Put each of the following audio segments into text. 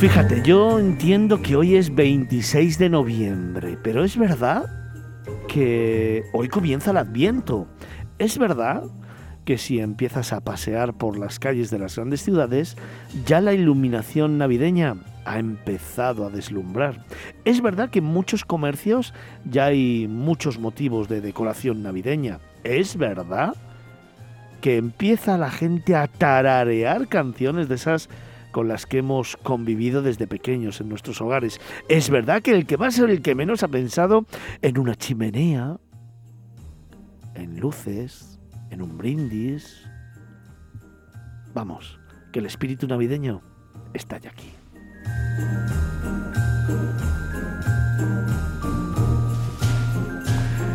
Fíjate, yo entiendo que hoy es 26 de noviembre, pero es verdad que hoy comienza el Adviento. Es verdad que si empiezas a pasear por las calles de las grandes ciudades, ya la iluminación navideña ha empezado a deslumbrar. Es verdad que en muchos comercios ya hay muchos motivos de decoración navideña. Es verdad que empieza la gente a tararear canciones de esas con las que hemos convivido desde pequeños en nuestros hogares. Es verdad que el que más ser el que menos ha pensado en una chimenea, en luces, en un brindis. Vamos, que el espíritu navideño está ya aquí.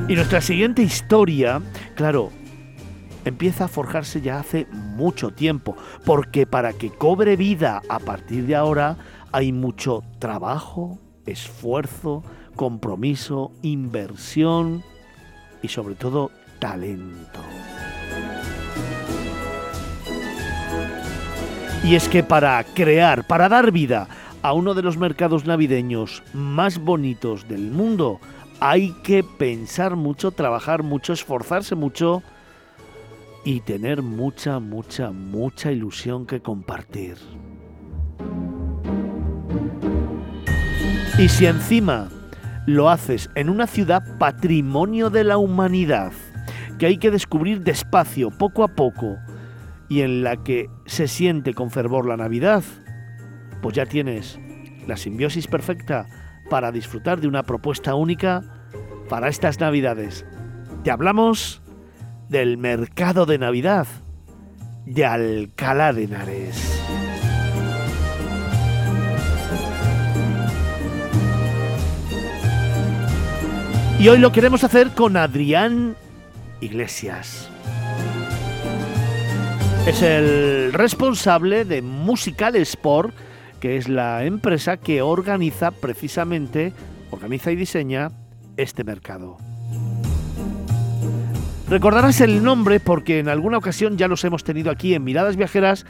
Y nuestra siguiente historia, claro, empieza a forjarse ya hace mucho tiempo, porque para que cobre vida a partir de ahora hay mucho trabajo, esfuerzo, compromiso, inversión y sobre todo talento. Y es que para crear, para dar vida a uno de los mercados navideños más bonitos del mundo, hay que pensar mucho, trabajar mucho, esforzarse mucho y tener mucha, mucha, mucha ilusión que compartir. Y si encima lo haces en una ciudad patrimonio de la humanidad, que hay que descubrir despacio, poco a poco, y en la que se siente con fervor la Navidad, pues ya tienes la simbiosis perfecta para disfrutar de una propuesta única para estas Navidades. Te hablamos del mercado de Navidad de Alcalá de Henares. Y hoy lo queremos hacer con Adrián Iglesias. Es el responsable de Musical Sport, que es la empresa que organiza precisamente, organiza y diseña este mercado. Recordarás el nombre porque en alguna ocasión ya los hemos tenido aquí en Miradas Viajeras,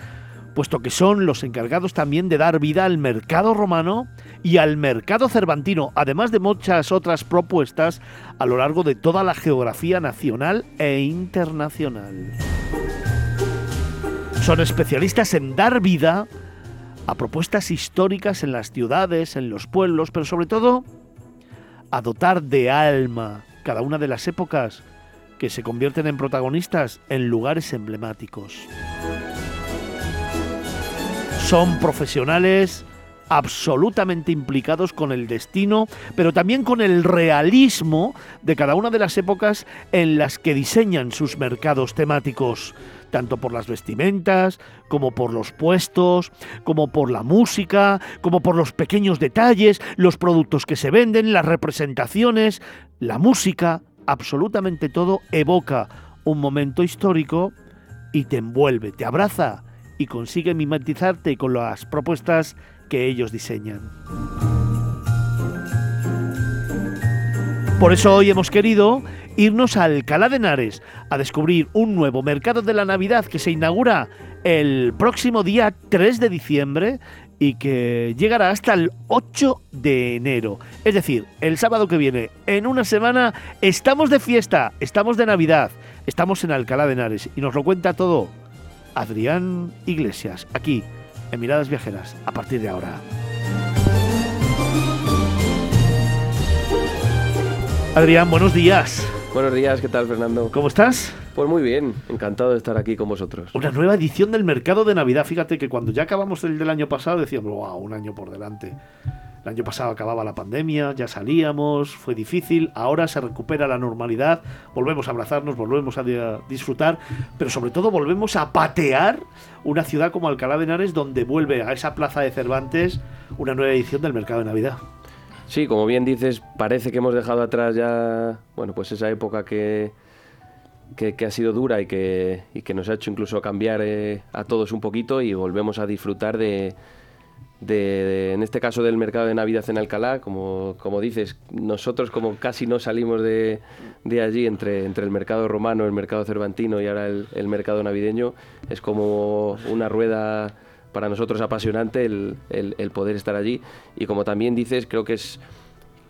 puesto que son los encargados también de dar vida al mercado romano y al mercado cervantino, además de muchas otras propuestas a lo largo de toda la geografía nacional e internacional. Son especialistas en dar vida a propuestas históricas en las ciudades, en los pueblos, pero sobre todo a dotar de alma cada una de las épocas que se convierten en protagonistas en lugares emblemáticos. Son profesionales absolutamente implicados con el destino, pero también con el realismo de cada una de las épocas en las que diseñan sus mercados temáticos, tanto por las vestimentas, como por los puestos, como por la música, como por los pequeños detalles, los productos que se venden, las representaciones, la música, absolutamente todo evoca un momento histórico y te envuelve, te abraza y consigue mimetizarte con las propuestas que ellos diseñan. Por eso hoy hemos querido irnos a Alcalá de Henares a descubrir un nuevo mercado de la Navidad que se inaugura el próximo día 3 de diciembre y que llegará hasta el 8 de enero. Es decir, el sábado que viene, en una semana, estamos de fiesta, estamos de Navidad, estamos en Alcalá de Henares y nos lo cuenta todo Adrián Iglesias, aquí en Miradas Viajeras, a partir de ahora. Adrián, buenos días. Buenos días, ¿qué tal Fernando? ¿Cómo estás? Pues muy bien, encantado de estar aquí con vosotros. Una nueva edición del mercado de Navidad. Fíjate que cuando ya acabamos el del año pasado decíamos, wow, un año por delante. El año pasado acababa la pandemia, ya salíamos, fue difícil, ahora se recupera la normalidad, volvemos a abrazarnos, volvemos a disfrutar, pero sobre todo volvemos a patear una ciudad como Alcalá de Henares donde vuelve a esa plaza de Cervantes una nueva edición del mercado de Navidad. Sí, como bien dices, parece que hemos dejado atrás ya, bueno, pues esa época que, que, ha sido dura y que, y que, nos ha hecho incluso cambiar eh, a todos un poquito y volvemos a disfrutar de, de, en este caso del mercado de Navidad en Alcalá, como, como dices, nosotros como casi no salimos de, de, allí entre, entre el mercado romano, el mercado cervantino y ahora el, el mercado navideño, es como una rueda para nosotros apasionante el, el, poder estar allí. Y como también dices, creo que es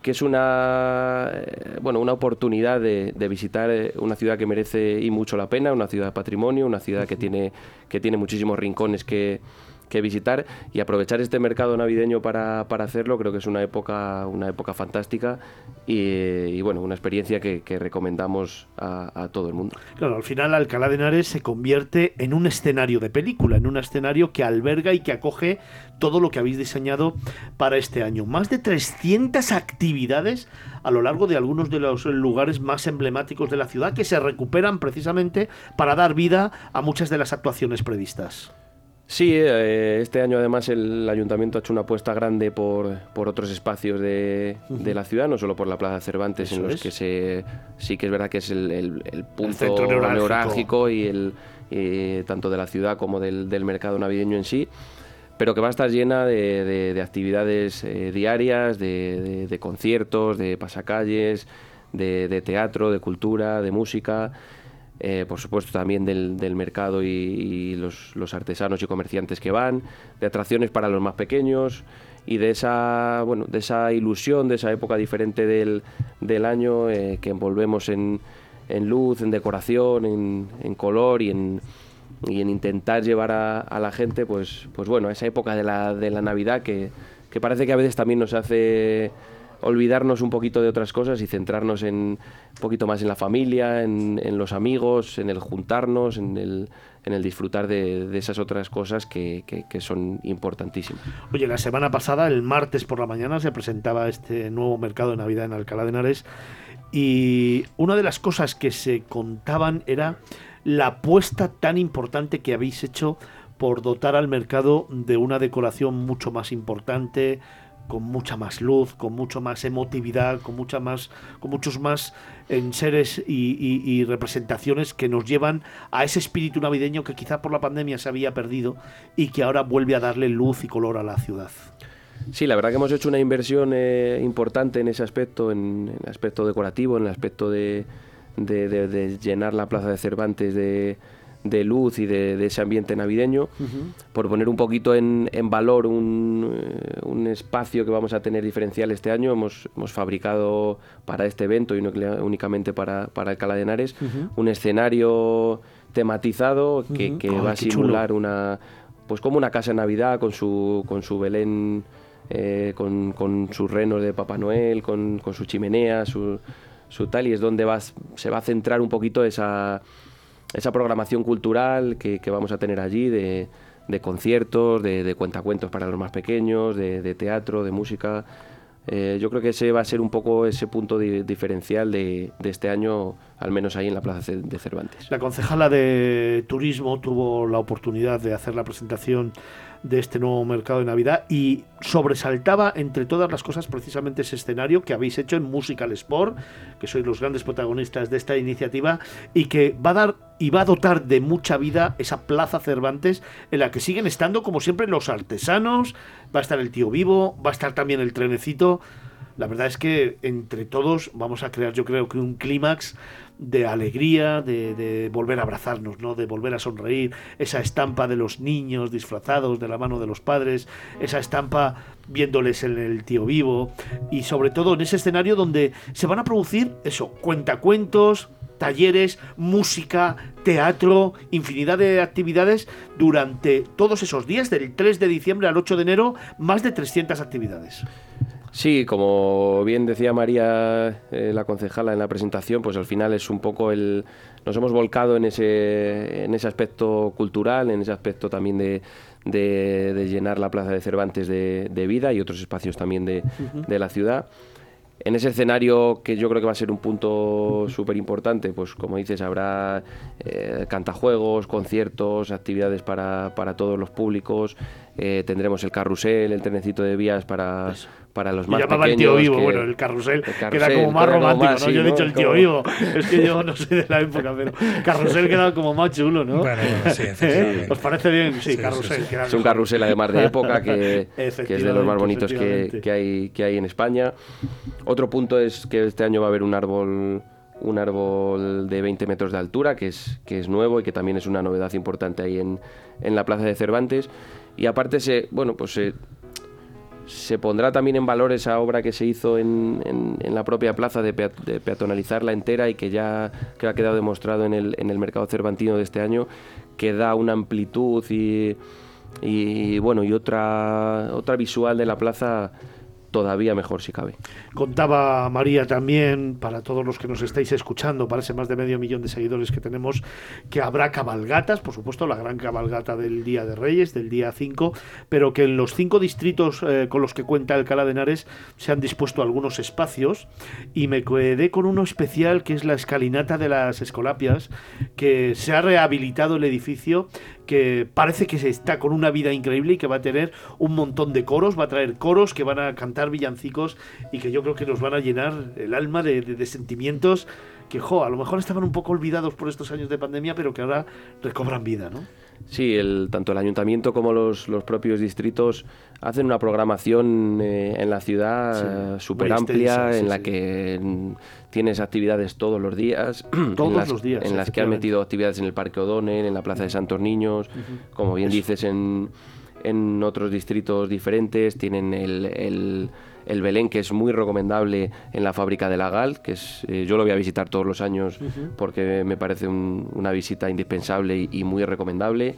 que es una eh, bueno una oportunidad de, de, visitar eh, una ciudad que merece y mucho la pena, una ciudad de patrimonio, una ciudad que tiene que tiene muchísimos rincones que que visitar y aprovechar este mercado navideño para, hacerlo. Creo que es una época una época fantástica y, bueno una experiencia que, recomendamos a, todo el mundo. Claro al final Alcalá de Henares se convierte en un escenario de película en un escenario que alberga y que acoge todo lo que habéis diseñado para este año. Más de 300 actividades a lo largo de algunos de los lugares más emblemáticos de la ciudad que se recuperan precisamente para dar vida a muchas de las actuaciones previstas. Sí, eh, este año además el ayuntamiento ha hecho una apuesta grande por, por otros espacios de, de, la ciudad, no solo por la Plaza Cervantes, en los que se, sí que es verdad que es el, el, punto neurálgico y el tanto de la ciudad como del, del, mercado navideño en sí, pero que va a estar llena de, de, actividades eh, diarias, de, conciertos, de pasacalles, de teatro, de cultura, de música. Eh, por supuesto también del, mercado y, los, artesanos y comerciantes que van, de atracciones para los más pequeños y de esa, bueno, de esa ilusión, de esa época diferente del, año eh, que envolvemos en, luz, en decoración, en, color y en, y en intentar llevar a, la gente, pues, pues bueno, a esa época de la, de la Navidad que, que parece que a veces también nos hace olvidarnos un poquito de otras cosas y centrarnos en un poquito más en la familia, en, los amigos, en el juntarnos, en el, en el disfrutar de, esas otras cosas que, que, son importantísimas. Oye, la semana pasada, el martes por la mañana, se presentaba este nuevo mercado de Navidad en Alcalá de Henares y una de las cosas que se contaban era la apuesta tan importante que habéis hecho por dotar al mercado de una decoración mucho más importante, con mucha más luz, con mucho más emotividad, con mucha más, con muchos más enseres y, y, representaciones que nos llevan a ese espíritu navideño que quizá por la pandemia se había perdido y que ahora vuelve a darle luz y color a la ciudad. Sí, la verdad que hemos hecho una inversión eh, importante en ese aspecto, en, el aspecto decorativo, en el aspecto de, de llenar la plaza de Cervantes de, de luz y de, ese ambiente navideño, por poner un poquito en, valor un, eh, un, espacio que vamos a tener diferencial este año. Hemos, hemos fabricado para este evento y no únicamente para, para Alcalá de Henares un escenario tematizado que, va a simular una pues como una casa de Navidad con su, con su Belén, eh, con, con, sus renos de Papá Noel, con, con su chimenea, su, su tal, y es donde va, se va a centrar un poquito esa esa programación cultural que, vamos a tener allí de, conciertos, de, cuentacuentos para los más pequeños, de, teatro, de música. Eh, yo creo que ese va a ser un poco ese punto diferencial de, este año, al menos ahí en la Plaza de Cervantes. La concejala de Turismo tuvo la oportunidad de hacer la presentación de este nuevo mercado de Navidad y sobresaltaba entre todas las cosas precisamente ese escenario que habéis hecho en Musical Sport, que sois los grandes protagonistas de esta iniciativa y que va a dar y va a dotar de mucha vida esa Plaza Cervantes en la que siguen estando como siempre los artesanos, va a estar el tío vivo, va a estar también el trenecito. La verdad es que entre todos vamos a crear yo creo que un clímax de alegría, de, volver a abrazarnos, ¿no? de volver a sonreír, esa estampa de los niños disfrazados de la mano de los padres, esa estampa viéndoles en el tío vivo y sobre todo en ese escenario donde se van a producir eso, cuentacuentos, talleres, música, teatro, infinidad de actividades durante todos esos días, del 3 de diciembre al 8 de enero, más de 300 actividades. Sí, como bien decía María, eh, la concejala en la presentación, pues al final es un poco el... Nos hemos volcado en ese, en ese aspecto cultural, en ese aspecto también de, de, llenar la Plaza de Cervantes de, vida y otros espacios también de, de la ciudad. En ese escenario que yo creo que va a ser un punto súper importante, pues como dices, habrá eh, cantajuegos, conciertos, actividades para, para todos los públicos, eh, tendremos el carrusel, el trenecito de vías para, para los más llamaba el tío vivo, bueno, el carrusel, queda como más romántico, ¿no? yo he dicho el tío vivo, es que yo no soy de la época, pero carrusel queda como más chulo, ¿no? Bueno, sí, ¿Eh? ¿Os parece bien? Sí, carrusel. es un carrusel además de época que, que es de los más bonitos que, que, hay, que hay en España. Otro punto es que este año va a haber un árbol un árbol de 20 metros de altura, que es, que es nuevo y que también es una novedad importante ahí en, en la Plaza de Cervantes. Y aparte se, bueno, pues se, se pondrá también en valor esa obra que se hizo en, en, la propia plaza de, peatonalizarla entera y que ya que ha quedado demostrado en el, en el mercado cervantino de este año, que da una amplitud y, y bueno y otra otra visual de la plaza todavía mejor si cabe. Contaba María también, para todos los que nos estáis escuchando, para ese más de medio millón de seguidores que tenemos, que habrá cabalgatas, por supuesto, la gran cabalgata del Día de Reyes, del día 5, pero que en los cinco distritos eh, con los que cuenta Alcalá de Henares se han dispuesto algunos espacios y me quedé con uno especial que es la escalinata de las Escolapias, que se ha rehabilitado el edificio que parece que se está con una vida increíble y que va a tener un montón de coros, va a traer coros que van a cantar villancicos y que yo creo que nos van a llenar el alma de, sentimientos que, jo, a lo mejor estaban un poco olvidados por estos años de pandemia, pero que ahora recobran vida, ¿no? Sí, el, tanto el ayuntamiento como los, los propios distritos hacen una programación eh, en la ciudad súper amplia, en la que mm, tienes actividades todos los días. Todos las, los días. En las que han metido actividades en el Parque O'Donnell, en la Plaza de Santos Niños, como bien dices, en, en otros distritos diferentes, tienen el el Belén, que es muy recomendable en la fábrica de la Gal, que es, eh, yo lo voy a visitar todos los años porque me parece una visita indispensable y, muy recomendable.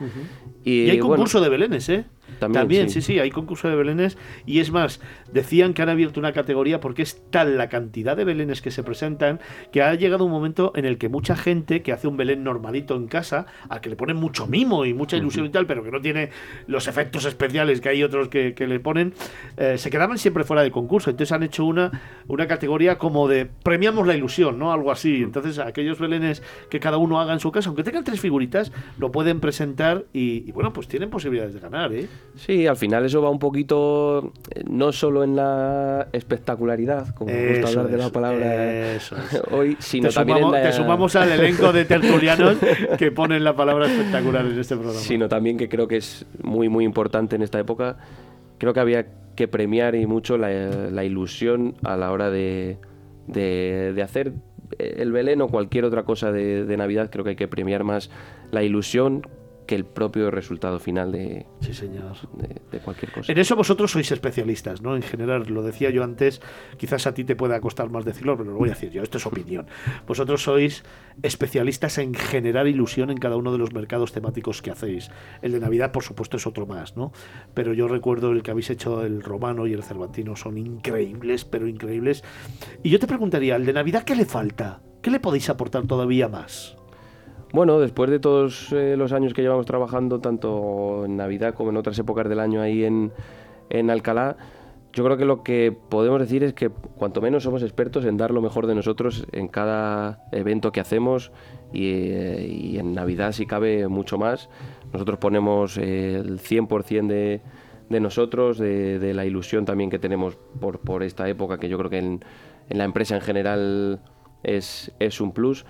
y, hay concurso de Belenes, ¿eh? También, sí. sí. hay concurso de belenes. Y es más, decían que han abierto una categoría porque es tal la cantidad de belenes que se presentan que ha llegado un momento en el que mucha gente que hace un belén normalito en casa, a que le ponen mucho mimo y mucha ilusión y tal, pero que no tiene los efectos especiales que hay otros que, le ponen, eh, se quedaban siempre fuera de concurso. Entonces han hecho una, una categoría como de premiamos la ilusión, ¿no? Algo así. Entonces aquellos belenes que cada uno haga en su casa, aunque tengan tres figuritas, lo pueden presentar y, y bueno, pues tienen posibilidades de ganar, ¿eh? Sí, al final eso va un poquito, eh, no solo en la espectacularidad, como me gusta hablar de la palabra hoy, sino también en la... Te sumamos al elenco de tertulianos que ponen la palabra espectacular en este programa. Sino también que creo que es muy, muy importante en esta época. Creo que había que premiar y mucho la, ilusión a la hora de, de, hacer el Belén o cualquier otra cosa de, de Navidad. Creo que hay que premiar más la ilusión que el propio resultado final de, sí, señor. De, cualquier cosa. En eso vosotros sois especialistas, ¿no? En general, lo decía yo antes, quizás a ti te pueda costar más decirlo, pero lo voy a decir yo, esto es opinión. Vosotros sois especialistas en generar ilusión en cada uno de los mercados temáticos que hacéis. El de Navidad, por supuesto, es otro más, ¿no? Pero yo recuerdo el que habéis hecho el romano y el cervantino, son increíbles, pero increíbles. Y yo te preguntaría, ¿el de Navidad qué le falta? ¿Qué le podéis aportar todavía más? Bueno, después de todos eh, los años que llevamos trabajando, tanto en Navidad como en otras épocas del año ahí en, en Alcalá, yo creo que lo que podemos decir es que cuanto menos somos expertos en dar lo mejor de nosotros en cada evento que hacemos y, eh, en Navidad si cabe mucho más. Nosotros ponemos el 100% de, de nosotros, de, la ilusión también que tenemos por, por esta época, que yo creo que en, en la empresa en general es, es un plus.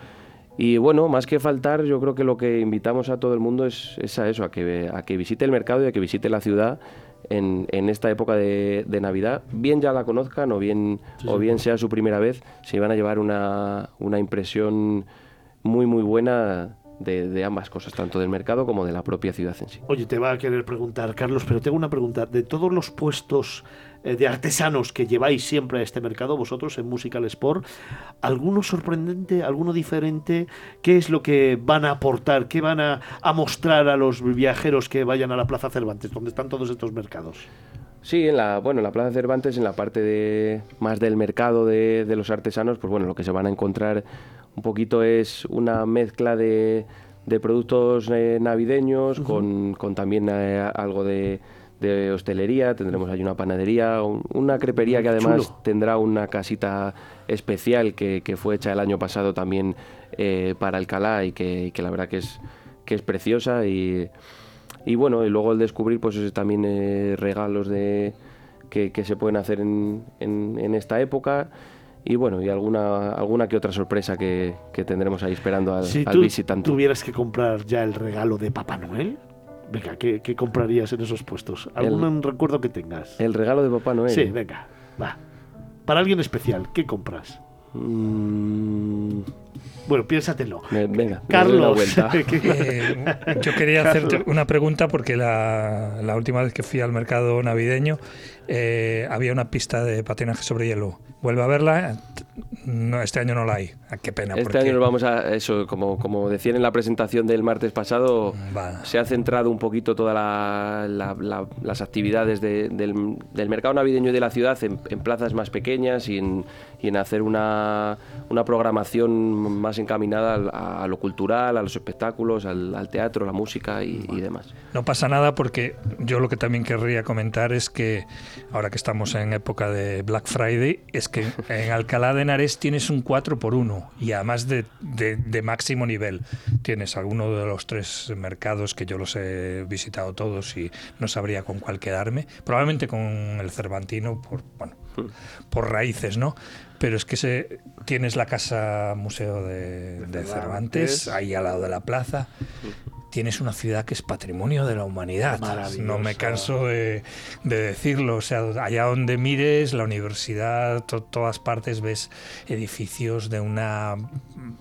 Y bueno, más que faltar, yo creo que lo que invitamos a todo el mundo es, a eso, a que, a que visite el mercado y a que visite la ciudad en, en esta época de, de, Navidad. Bien ya la conozcan o bien, o bien sea su primera vez, se van a llevar una, una impresión muy, muy buena de, de, ambas cosas, tanto del mercado como de la propia ciudad en sí. Oye, te va a querer preguntar, Carlos, pero tengo una pregunta. De todos los puestos de artesanos que lleváis siempre a este mercado, vosotros en Musical Sport, ¿alguno sorprendente, alguno diferente? ¿Qué es lo que van a aportar? ¿Qué van a, mostrar a los viajeros que vayan a la Plaza Cervantes, donde están todos estos mercados? Sí, en la, bueno, en la Plaza Cervantes, en la parte de, más del mercado de, los artesanos, pues bueno, lo que se van a encontrar un poquito es una mezcla de, de productos eh, navideños con, con, también eh, algo de, de hostelería, tendremos ahí una panadería, una crepería que además tendrá una casita especial que, fue hecha el año pasado también eh, para Alcalá y que, la verdad que es, que es preciosa y, y bueno, y luego el descubrir pues también eh, regalos de, que, se pueden hacer en, en, esta época y bueno, y alguna, alguna que otra sorpresa que, tendremos ahí esperando al, si tú tuvieras que comprar ya el regalo de Papá Noel, Venga, ¿qué, comprarías en esos puestos? ¿Algún recuerdo que tengas? El regalo de Papá Noel. Sí, venga, va. Para alguien especial, ¿qué compras? Mm, Bueno, piénsatelo. Venga, Carlos. Eh, yo quería hacerte una pregunta porque la, la, última vez que fui al mercado navideño eh, había una pista de patinaje sobre hielo. Vuelve a verla. No, este año no la hay. Ah, qué pena. Este año nos vamos a eso, como, como decían en la presentación del martes pasado, se ha centrado un poquito todas las actividades del, mercado navideño de la ciudad en, plazas más pequeñas y en, y en hacer una, una, programación más encaminada a, a, lo cultural, a los espectáculos, al, teatro, la música y, y demás. No pasa nada porque yo lo que también querría comentar es que ahora que estamos en época de Black Friday, es que en Alcalá de Henares tienes un 4 por 1 y además de, de, máximo nivel. Tienes alguno de los tres mercados que yo los he visitado todos y no sabría con cuál quedarme. Probablemente con el Cervantino por, bueno, por raíces, ¿no? Pero es que se, tienes la casa museo de, de Cervantes. Ahí al lado de la plaza tienes una ciudad que es patrimonio de la humanidad. No me canso de, decirlo. O sea, allá donde mires, la universidad, todas partes ves edificios de una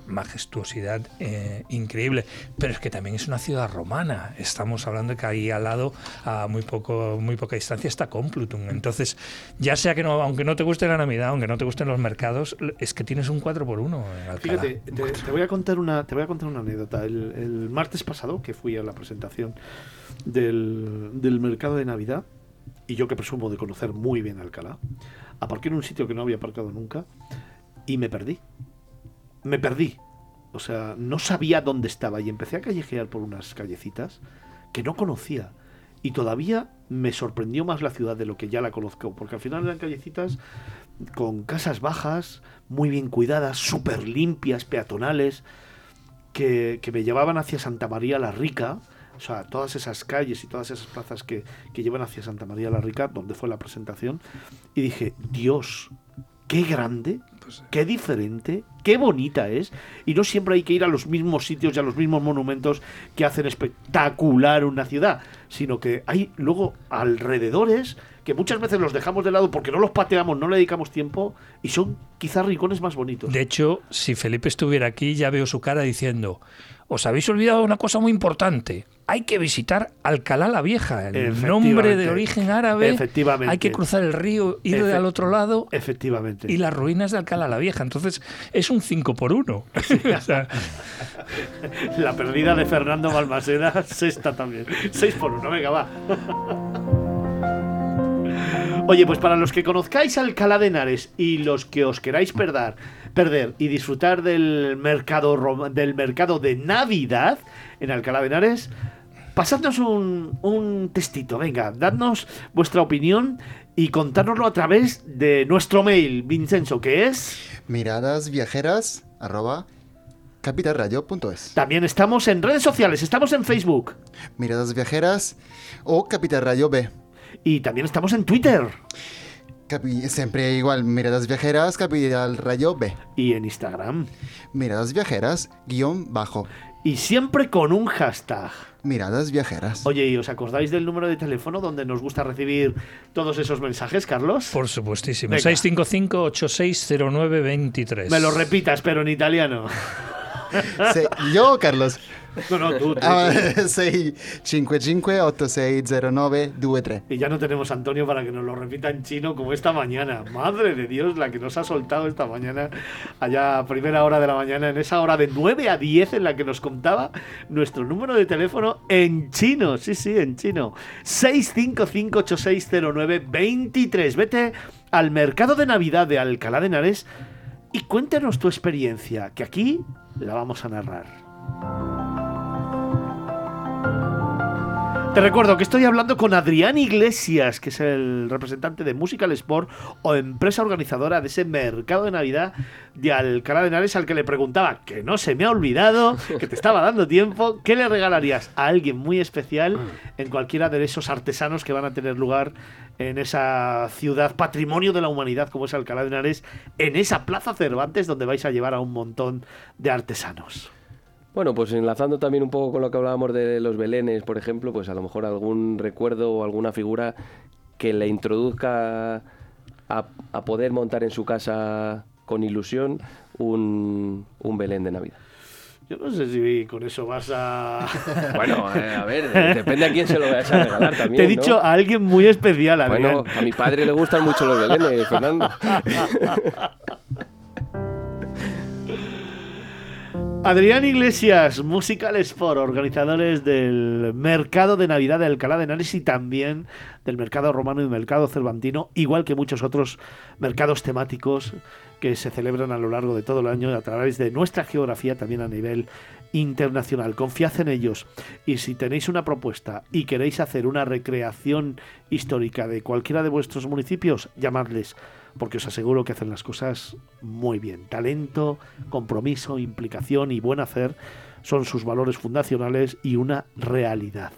majestuosidad eh, increíble. Pero es que también es una ciudad romana. Estamos hablando de que ahí al lado, a muy, poco, muy poca distancia, está Complutum. Entonces, ya sea que no, aunque no te guste la Navidad, aunque no te gusten los mercados, es que tienes un 4 por 1 Fíjate, te, voy a contar una, te voy a contar una anécdota. el martes pasado, que fui a la presentación del, del mercado de Navidad, y yo que presumo de conocer muy bien Alcalá, aparqué en un sitio que no había aparcado nunca y me perdí. Me perdí. O sea, no sabía dónde estaba y empecé a callejear por unas callecitas que no conocía. Y todavía me sorprendió más la ciudad de lo que ya la conozco, porque al final eran callecitas con casas bajas, muy bien cuidadas, súper limpias, peatonales que, me llevaban hacia Santa María la Rica, o sea, todas esas calles y todas esas plazas que, que llevan hacia Santa María la Rica, donde fue la presentación, y dije, Dios, qué grande, pues qué diferente, qué bonita es. Y no siempre hay que ir a los mismos sitios y a los mismos monumentos que hacen espectacular una ciudad, sino que hay luego alrededores que muchas veces los dejamos de lado porque no los pateamos, no le dedicamos tiempo y son quizás rincones más bonitos. De hecho, si Felipe estuviera aquí, ya veo su cara diciendo, os habéis olvidado una cosa muy importante. Hay que visitar Alcalá la Vieja, el nombre de origen árabe. Efectivamente. Hay que cruzar el río, ir al otro lado. Efectivamente. Y las ruinas de Alcalá la Vieja. Entonces, es un 5 por 1 la perdida de Fernando Balmaseda, sexta también. 6 por 1, venga, va. Oye, pues para los que conozcáis Alcalá de Henares y los que os queráis perder, perder y disfrutar del mercado, del mercado de Navidad en Alcalá de Henares, pasadnos un, un testito, venga, dadnos vuestra opinión y contárnoslo a través de nuestro mail, Vincenzo, que es... Miradasviajeras, arroba, capitalradio.es. También estamos en redes sociales, estamos en Facebook. Miradas Viajeras o Capital Radio B. Y también estamos en Twitter. siempre igual, Miradas Viajeras, Capital Rayo B. Y en Instagram. Miradas Viajeras, guion bajo. Y siempre con un hashtag. Miradas Viajeras. Oye, ¿y os acordáis del número de teléfono donde nos gusta recibir todos esos mensajes, Carlos? Por supuestísimo. 655-8609-23. Me lo repitas, pero en italiano. yo, Carlos. No, no, tú. Ah, 655-8609-23. Y ya no tenemos a Antonio para que nos lo repita en chino como esta mañana. Madre de Dios, la que nos ha soltado esta mañana, allá a primera hora de la mañana, en esa hora de 9 a 10 en la que nos contaba nuestro número de teléfono en chino. Sí, sí, en chino. 655-8609-23. Vete al mercado de Navidad de Alcalá de Henares y cuéntanos tu experiencia, que aquí la vamos a narrar. Te recuerdo que estoy hablando con Adrián Iglesias, que es el representante de Musical Sport o empresa organizadora de ese mercado de Navidad de Alcalá de Henares, al que le preguntaba, que no se me ha olvidado, que te estaba dando tiempo, ¿qué le regalarías a alguien muy especial en cualquiera de esos artesanos que van a tener lugar en esa ciudad patrimonio de la humanidad como es Alcalá de Henares, en esa plaza Cervantes donde vais a llevar a un montón de artesanos? Bueno, pues enlazando también un poco con lo que hablábamos de los belenes, por ejemplo, pues a lo mejor algún recuerdo o alguna figura que le introduzca a, poder montar en su casa con ilusión un, un Belén de Navidad. Yo no sé si con eso vas a... Bueno, eh, a ver, depende a quién se lo vayas a regalar también. Te he ¿no? dicho a alguien muy especial, Adrián. Bueno, a mi padre le gustan mucho los belenes, Fernando. Adrián Iglesias, Musical Sport, organizadores del Mercado de Navidad de Alcalá de Henares y también del Mercado Romano y Mercado Cervantino, igual que muchos otros mercados temáticos que se celebran a lo largo de todo el año a través de nuestra geografía también a nivel internacional. Confiad en ellos y si tenéis una propuesta y queréis hacer una recreación histórica de cualquiera de vuestros municipios, llamadles porque os aseguro que hacen las cosas muy bien. Talento, compromiso, implicación y buen hacer son sus valores fundacionales y una realidad.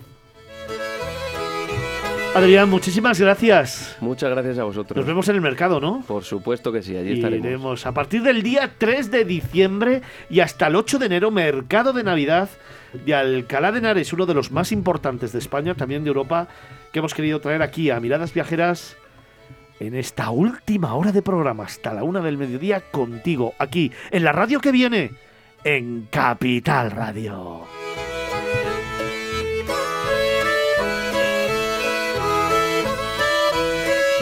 Adrián, muchísimas gracias. Muchas gracias a vosotros. Nos vemos en el mercado, ¿no? Por supuesto que sí, allí estaremos. Iremos a partir del día 3 de diciembre y hasta el 8 de enero, mercado de Navidad de Alcalá de Henares, uno de los más importantes de España, también de Europa, que hemos querido traer aquí a Miradas Viajeras en esta última hora de programa, hasta la una del mediodía, contigo, aquí, en la radio que viene, en Capital Radio.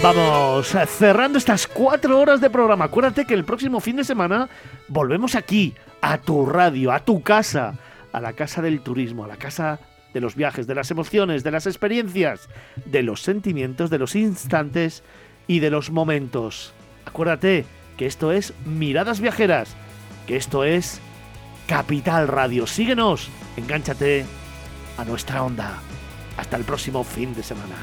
Vamos, cerrando estas cuatro horas de programa. Acuérdate que el próximo fin de semana volvemos aquí, a tu radio, a tu casa, a la casa del turismo, a la casa de los viajes, de las emociones, de las experiencias, de los sentimientos, de los instantes y de los momentos. Acuérdate que esto es Miradas Viajeras, que esto es Capital Radio. Síguenos, engánchate a nuestra onda. Hasta el próximo fin de semana.